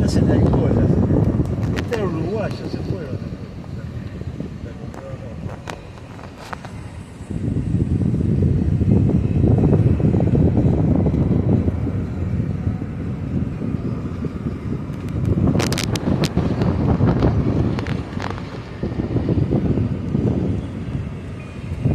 Ya se la Este era uruguayo, se fueron.